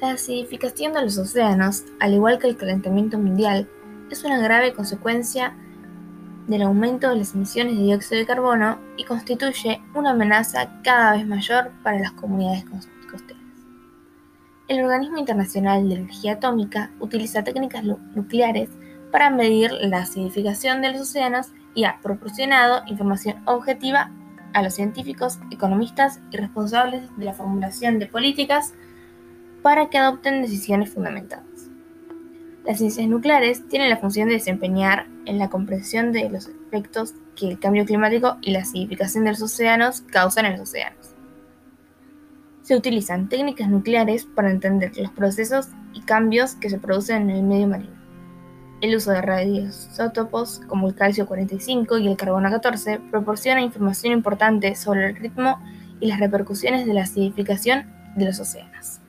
La acidificación de los océanos, al igual que el calentamiento mundial, es una grave consecuencia del aumento de las emisiones de dióxido de carbono y constituye una amenaza cada vez mayor para las comunidades costeras. El Organismo Internacional de Energía Atómica utiliza técnicas nucleares para medir la acidificación de los océanos y ha proporcionado información objetiva a los científicos, economistas y responsables de la formulación de políticas para que adopten decisiones fundamentadas. Las ciencias nucleares tienen la función de desempeñar en la comprensión de los efectos que el cambio climático y la acidificación de los océanos causan en los océanos. Se utilizan técnicas nucleares para entender los procesos y cambios que se producen en el medio marino. El uso de radioisótopos como el calcio 45 y el carbono 14 proporciona información importante sobre el ritmo y las repercusiones de la acidificación de los océanos.